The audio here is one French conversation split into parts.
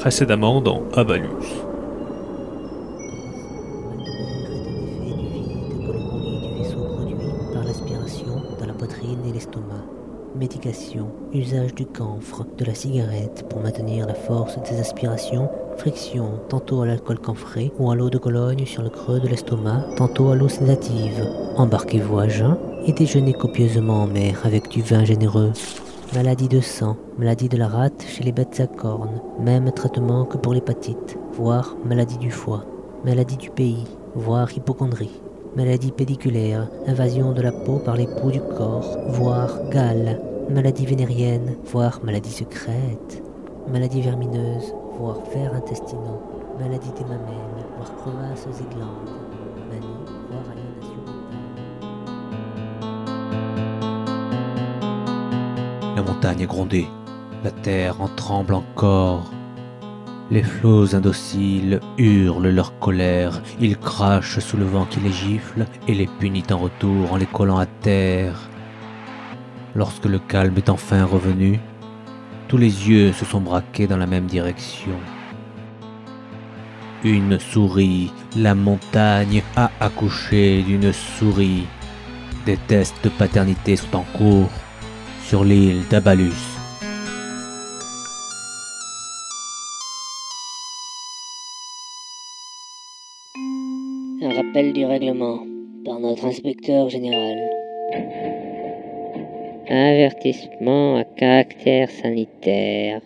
précédemment dans l'estomac. Médication, usage du camphre, de la cigarette pour maintenir la force des aspirations, friction tantôt à l'alcool camphré ou à l'eau de Cologne sur le creux de l'estomac, tantôt à l'eau sédative. Embarquez-vous à jeun et déjeunez copieusement en mer avec du vin généreux. Maladie de sang, maladie de la rate chez les bêtes à cornes, même traitement que pour l'hépatite, voire maladie du foie, maladie du pays, voire hypochondrie, maladie pédiculaire, invasion de la peau par les peaux du corps, voire gale, maladie vénérienne, voire maladie secrète, maladie vermineuse, voire vers intestinaux, maladie des mamelles, voire crevasses et glandes, mentale. La montagne est grondée, la terre en tremble encore. Les flots indociles hurlent leur colère, ils crachent sous le vent qui les gifle et les punit en retour en les collant à terre. Lorsque le calme est enfin revenu, tous les yeux se sont braqués dans la même direction. Une souris, la montagne a accouché d'une souris. Des tests de paternité sont en cours sur l'île d'Abalus. Un rappel du règlement par notre inspecteur général. Avertissement à caractère sanitaire.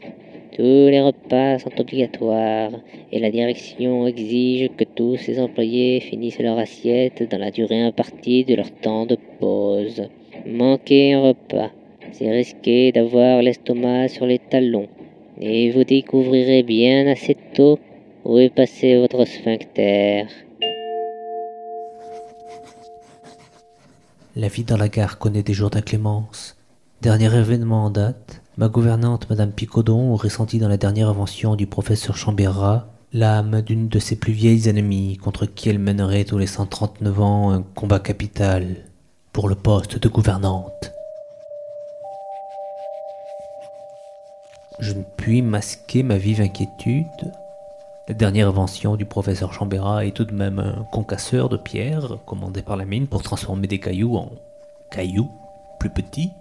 Tous les repas sont obligatoires et la direction exige que tous ses employés finissent leur assiette dans la durée impartie de leur temps de pause. Manquer un repas, c'est risquer d'avoir l'estomac sur les talons et vous découvrirez bien assez tôt où est passé votre sphincter. La vie dans la gare connaît des jours d'inclémence. Dernier événement en date, ma gouvernante Madame Picodon aurait senti dans la dernière invention du professeur Chambérat l'âme d'une de ses plus vieilles ennemies contre qui elle mènerait tous les 139 ans un combat capital pour le poste de gouvernante. Je ne puis masquer ma vive inquiétude. La dernière invention du professeur Chambérat est tout de même un concasseur de pierre commandé par la mine pour transformer des cailloux en cailloux plus petits.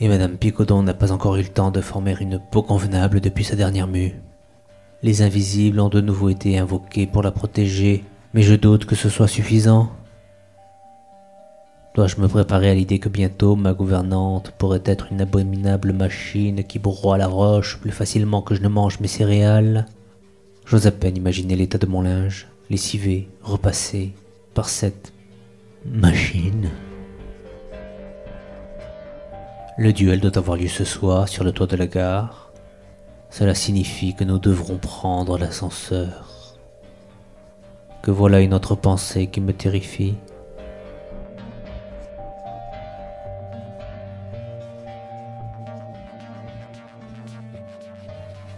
Et Madame Picodon n'a pas encore eu le temps de former une peau convenable depuis sa dernière mue. Les invisibles ont de nouveau été invoqués pour la protéger, mais je doute que ce soit suffisant. Dois-je me préparer à l'idée que bientôt ma gouvernante pourrait être une abominable machine qui broie la roche plus facilement que je ne mange mes céréales? J'ose à peine imaginer l'état de mon linge, lessivé, repassé par cette machine. Le duel doit avoir lieu ce soir sur le toit de la gare. Cela signifie que nous devrons prendre l'ascenseur. Que voilà une autre pensée qui me terrifie.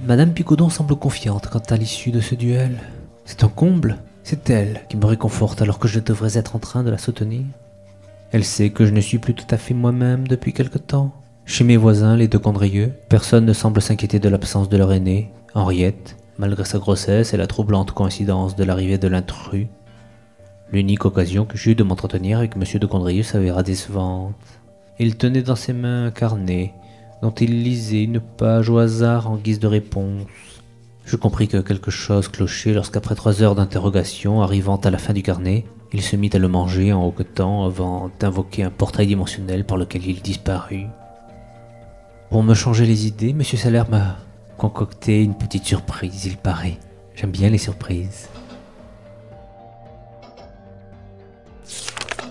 Madame Picodon semble confiante quant à l'issue de ce duel. C'est un comble. C'est elle qui me réconforte alors que je devrais être en train de la soutenir. Elle sait que je ne suis plus tout à fait moi-même depuis quelque temps. Chez mes voisins, les deux Condrieux, personne ne semble s'inquiéter de l'absence de leur aînée, Henriette, malgré sa grossesse et la troublante coïncidence de l'arrivée de l'intrus. L'unique occasion que j'eus de m'entretenir avec M. de Condrieux s'avéra décevante. Il tenait dans ses mains un carnet dont il lisait une page au hasard en guise de réponse. Je compris que quelque chose clochait lorsqu'après trois heures d'interrogation, arrivant à la fin du carnet, il se mit à le manger en hoquetant avant d'invoquer un portail dimensionnel par lequel il disparut. Pour me changer les idées, M. Salaire m'a concocté une petite surprise, il paraît. J'aime bien les surprises.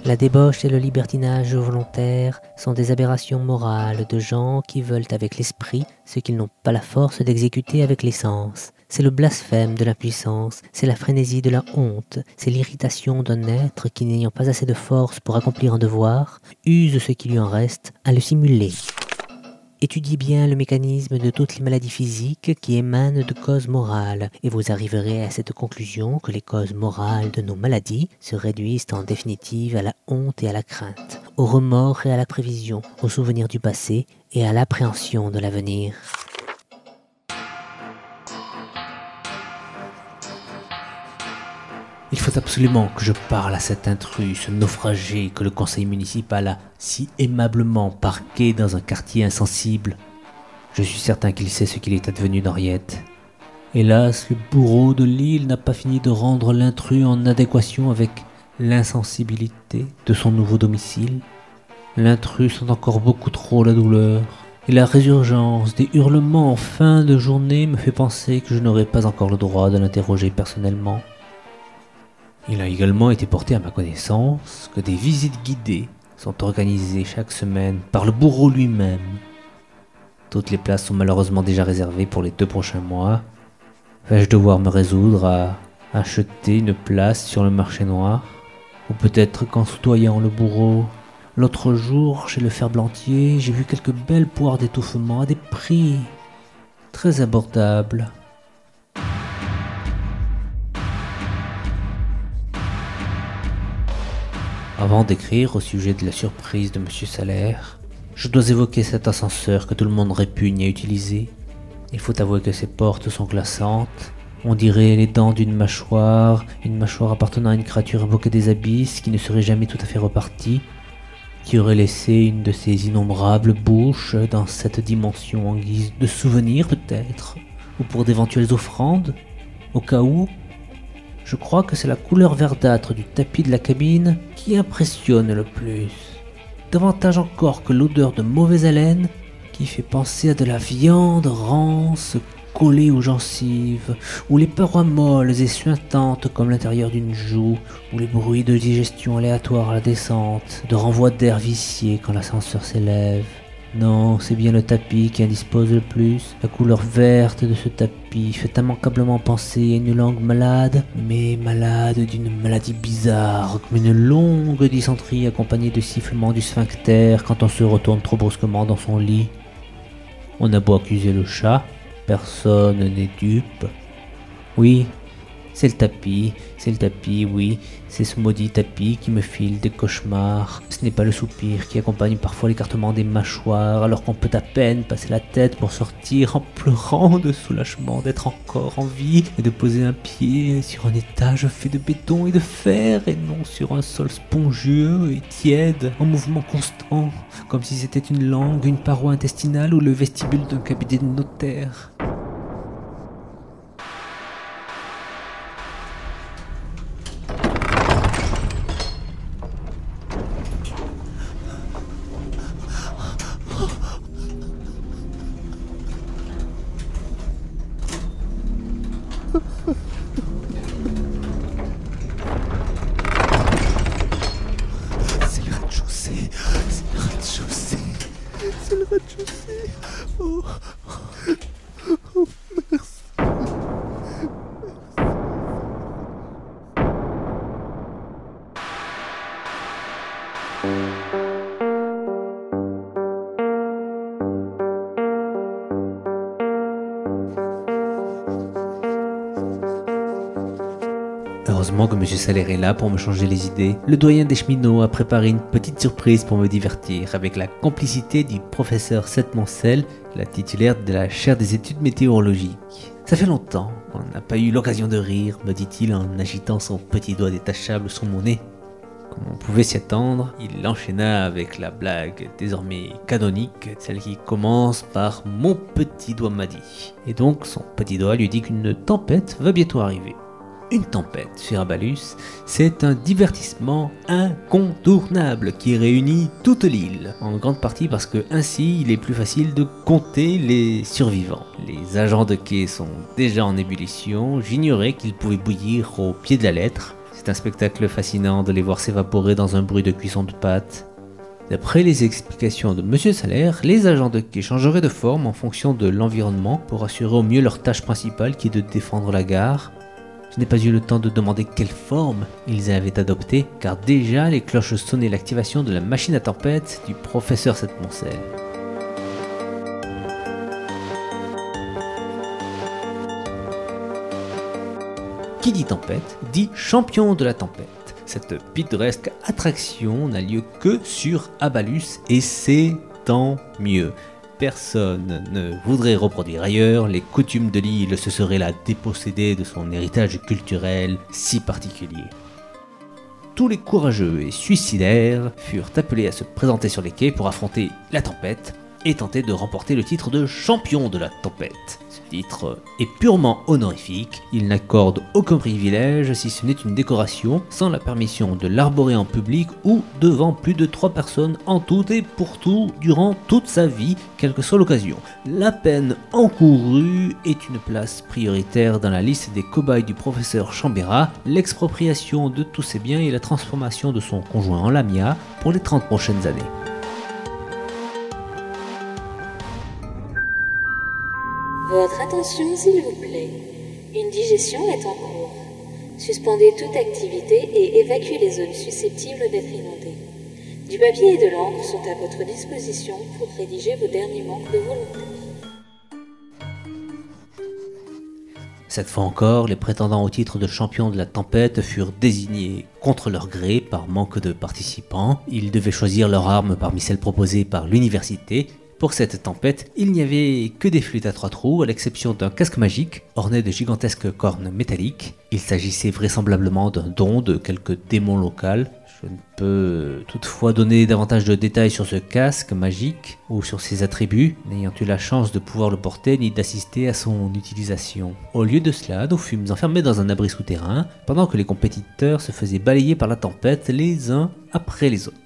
La débauche et le libertinage volontaire sont des aberrations morales de gens qui veulent avec l'esprit ce qu'ils n'ont pas la force d'exécuter avec les sens. C'est le blasphème de l'impuissance, c'est la frénésie de la honte, c'est l'irritation d'un être qui, n'ayant pas assez de force pour accomplir un devoir, use ce qui lui en reste à le simuler. Étudiez bien le mécanisme de toutes les maladies physiques qui émanent de causes morales, et vous arriverez à cette conclusion que les causes morales de nos maladies se réduisent en définitive à la honte et à la crainte, au remords et à la prévision, au souvenir du passé et à l'appréhension de l'avenir. Il faut absolument que je parle à cet intrus, ce naufragé que le conseil municipal a si aimablement parqué dans un quartier insensible. Je suis certain qu'il sait ce qu'il est advenu d'Henriette. Hélas, le bourreau de l'île n'a pas fini de rendre l'intrus en adéquation avec l'insensibilité de son nouveau domicile. L'intrus sent encore beaucoup trop la douleur, et la résurgence des hurlements en fin de journée me fait penser que je n'aurai pas encore le droit de l'interroger personnellement. Il a également été porté à ma connaissance que des visites guidées sont organisées chaque semaine par le bourreau lui-même. Toutes les places sont malheureusement déjà réservées pour les deux prochains mois. Vais-je devoir me résoudre à acheter une place sur le marché noir? Ou peut-être qu'en soudoyant le bourreau, l'autre jour chez le ferblantier, j'ai vu quelques belles poires d'étouffement à des prix très abordables. Avant d'écrire au sujet de la surprise de M. Salaire, je dois évoquer cet ascenseur que tout le monde répugne à utiliser. Il faut avouer que ses portes sont glaçantes. On dirait les dents d'une mâchoire, une mâchoire appartenant à une créature évoquée des abysses qui ne serait jamais tout à fait repartie, qui aurait laissé une de ses innombrables bouches dans cette dimension en guise de souvenir peut-être, ou pour d'éventuelles offrandes, au cas où je crois que c'est la couleur verdâtre du tapis de la cabine qui impressionne le plus. Davantage encore que l'odeur de mauvaise haleine qui fait penser à de la viande rance collée aux gencives, ou les parois molles et suintantes comme l'intérieur d'une joue, ou les bruits de digestion aléatoire à la descente, de renvoi d'air vicié quand l'ascenseur s'élève. Non, c'est bien le tapis qui indispose le plus. La couleur verte de ce tapis fait immanquablement penser à une langue malade, mais malade d'une maladie bizarre, comme une longue dysenterie accompagnée de sifflements du sphincter quand on se retourne trop brusquement dans son lit. On a beau accuser le chat, personne n'est dupe. Oui, c'est le tapis, c'est le tapis, oui, c'est ce maudit tapis qui me file des cauchemars. Ce n'est pas le soupir qui accompagne parfois l'écartement des mâchoires alors qu'on peut à peine passer la tête pour sortir en pleurant de soulagement d'être encore en vie et de poser un pied sur un étage fait de béton et de fer et non sur un sol spongieux et tiède en mouvement constant comme si c'était une langue, une paroi intestinale ou le vestibule d'un cabinet de notaire. Est là pour me changer les idées. Le doyen des cheminots a préparé une petite surprise pour me divertir avec la complicité du professeur Setmoncel, la titulaire de la chaire des études météorologiques. Ça fait longtemps qu'on n'a pas eu l'occasion de rire, me dit-il en agitant son petit doigt détachable sur mon nez. Comme on pouvait s'y attendre, il enchaîna avec la blague désormais canonique, celle qui commence par mon petit doigt m'a dit. Et donc son petit doigt lui dit qu'une tempête va bientôt arriver. Une tempête sur Abalus, c'est un divertissement incontournable qui réunit toute l'île, en grande partie parce que ainsi il est plus facile de compter les survivants. Les agents de quai sont déjà en ébullition, j'ignorais qu'ils pouvaient bouillir au pied de la lettre. C'est un spectacle fascinant de les voir s'évaporer dans un bruit de cuisson de pâte. D'après les explications de Monsieur Salaire, les agents de quai changeraient de forme en fonction de l'environnement pour assurer au mieux leur tâche principale qui est de défendre la gare. Je pas eu le temps de demander quelle forme ils avaient adopté, car déjà les cloches sonnaient l'activation de la machine à tempête du professeur Setmoncel. Qui dit tempête dit champion de la tempête. Cette pittoresque attraction n'a lieu que sur Abalus et c'est tant mieux. Personne ne voudrait reproduire ailleurs, les coutumes de l'île se seraient là dépossédées de son héritage culturel si particulier. Tous les courageux et suicidaires furent appelés à se présenter sur les quais pour affronter la tempête et tenter de remporter le titre de champion de la tempête. Ce titre est purement honorifique, il n'accorde aucun privilège si ce n'est une décoration sans la permission de l'arborer en public ou devant plus de trois personnes en tout et pour tout durant toute sa vie, quelle que soit l'occasion. La peine encourue est une place prioritaire dans la liste des cobayes du professeur Chambéra, l'expropriation de tous ses biens et la transformation de son conjoint en lamia pour les 30 prochaines années. S'il vous plaît. Une digestion est en cours. Suspendez toute activité et évacuez les zones susceptibles d'être inondées. Du papier et de l'encre sont à votre disposition pour rédiger vos derniers manques de volonté. Cette fois encore, les prétendants au titre de champion de la tempête furent désignés contre leur gré par manque de participants. Ils devaient choisir leur arme parmi celles proposées par l'université pour cette tempête, il n'y avait que des flûtes à trois trous, à l'exception d'un casque magique orné de gigantesques cornes métalliques. Il s'agissait vraisemblablement d'un don de quelque démon local. Je ne peux toutefois donner davantage de détails sur ce casque magique ou sur ses attributs, n'ayant eu la chance de pouvoir le porter ni d'assister à son utilisation. Au lieu de cela, nous fûmes enfermés dans un abri souterrain, pendant que les compétiteurs se faisaient balayer par la tempête les uns après les autres.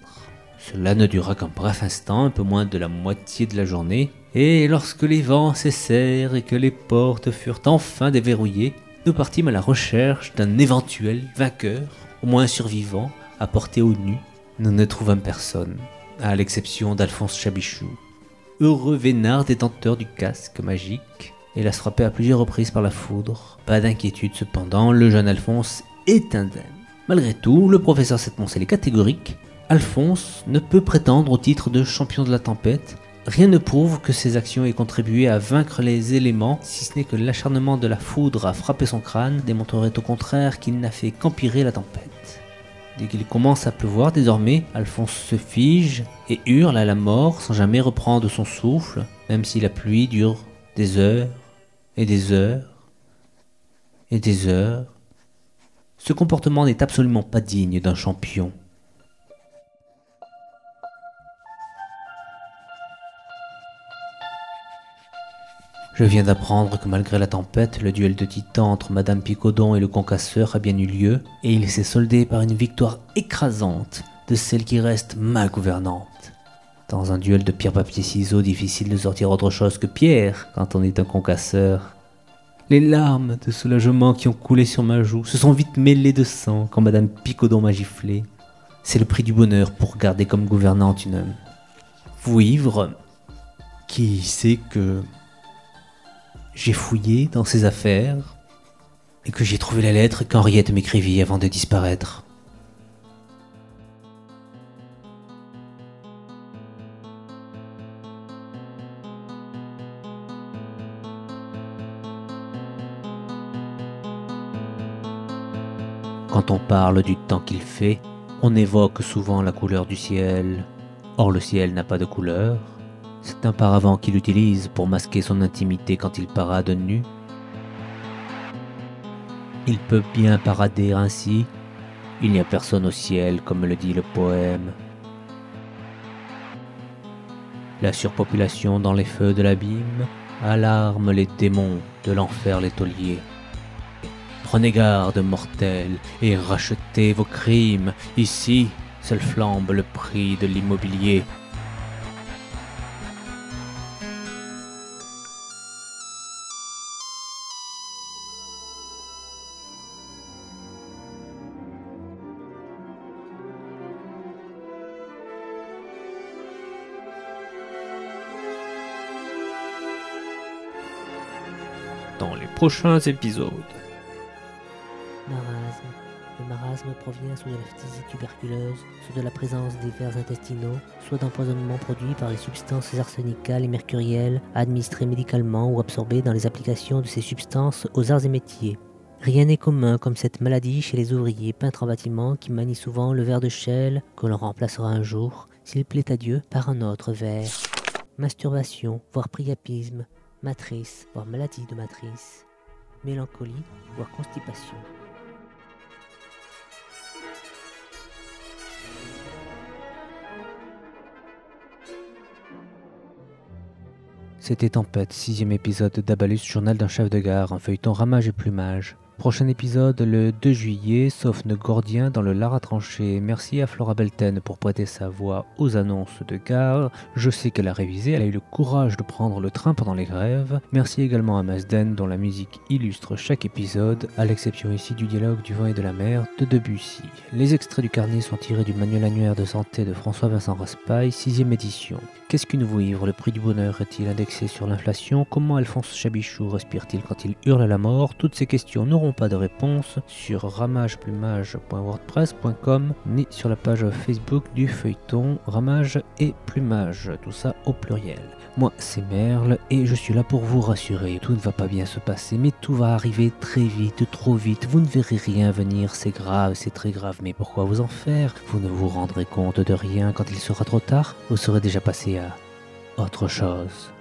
Cela ne dura qu'un bref instant, un peu moins de la moitié de la journée, et lorsque les vents cessèrent et que les portes furent enfin déverrouillées, nous partîmes à la recherche d'un éventuel vainqueur, au moins survivant, à porter au nu. Nous ne trouvâmes personne, à l'exception d'Alphonse Chabichou, heureux vénard détenteur du casque magique, hélas frappé à plusieurs reprises par la foudre. Pas d'inquiétude cependant, le jeune Alphonse est indemne. Malgré tout, le professeur Setmoncel est catégorique Alphonse ne peut prétendre au titre de champion de la tempête. Rien ne prouve que ses actions aient contribué à vaincre les éléments, si ce n'est que l'acharnement de la foudre à frapper son crâne démontrerait au contraire qu'il n'a fait qu'empirer la tempête. Dès qu'il commence à pleuvoir désormais, Alphonse se fige et hurle à la mort sans jamais reprendre son souffle, même si la pluie dure des heures et des heures et des heures. Ce comportement n'est absolument pas digne d'un champion. Je viens d'apprendre que malgré la tempête, le duel de titans entre Madame Picodon et le concasseur a bien eu lieu, et il s'est soldé par une victoire écrasante de celle qui reste ma gouvernante. Dans un duel de pierre-papier-ciseaux, difficile de sortir autre chose que pierre quand on est un concasseur. Les larmes de soulagement qui ont coulé sur ma joue se sont vite mêlées de sang quand Madame Picodon m'a giflé. C'est le prix du bonheur pour garder comme gouvernante une vouivre qui sait que j'ai fouillé dans ses affaires et que j'ai trouvé la lettre qu'Henriette m'écrivit avant de disparaître. Quand on parle du temps qu'il fait, on évoque souvent la couleur du ciel. Or le ciel n'a pas de couleur, c'est un paravent qu'il utilise pour masquer son intimité quand il parade nu. Il peut bien parader ainsi. Il n'y a personne au ciel, comme le dit le poème. La surpopulation dans les feux de l'abîme alarme les démons de l'enfer l'étolier. Prenez garde, mortels, et rachetez vos crimes. Ici, seul flambe le prix de l'immobilier. Dans les prochains épisodes. Le marasme provient soit de la phtisie tuberculeuse, soit de la présence des vers intestinaux, soit d'empoisonnement produit par les substances arsenicales et mercurielles administrées médicalement ou absorbées dans les applications de ces substances aux arts et métiers. Rien n'est commun comme cette maladie chez les ouvriers peintres en bâtiment qui manient souvent le verre de chêle que l'on remplacera un jour, s'il plaît à Dieu, par un autre verre. masturbation, voire priapisme, matrice, voire maladie de matrice, mélancolie, voire constipation. C'était Tempête, sixième épisode d'Abalus, journal d'un chef de gare, un feuilleton ramage et plumage. Prochain épisode le 2 juillet, sauf Gordien dans le Lara tranché. Merci à Flora Belten pour prêter sa voix aux annonces de gare. Je sais qu'elle a révisé, elle a eu le courage de prendre le train pendant les grèves. Merci également à Masden dont la musique illustre chaque épisode, à l'exception ici du dialogue du vent et de la mer de Debussy. Les extraits du carnet sont tirés du manuel annuaire de santé de François-Vincent Raspail, 6 édition. Qu'est-ce qu'une nouveau ivre? Le prix du bonheur est-il indexé sur l'inflation? Comment Alphonse Chabichou respire-t-il quand il hurle à la mort? Toutes ces questions n'auront pas de réponse sur ramageplumage.wordpress.com ni sur la page Facebook du feuilleton Ramage et Plumage, tout ça au pluriel. Moi, c'est Merle et je suis là pour vous rassurer. Tout ne va pas bien se passer, mais tout va arriver très vite, trop vite. Vous ne verrez rien venir, c'est grave, c'est très grave, mais pourquoi vous en faire? Vous ne vous rendrez compte de rien quand il sera trop tard Vous serez déjà passé à autre chose.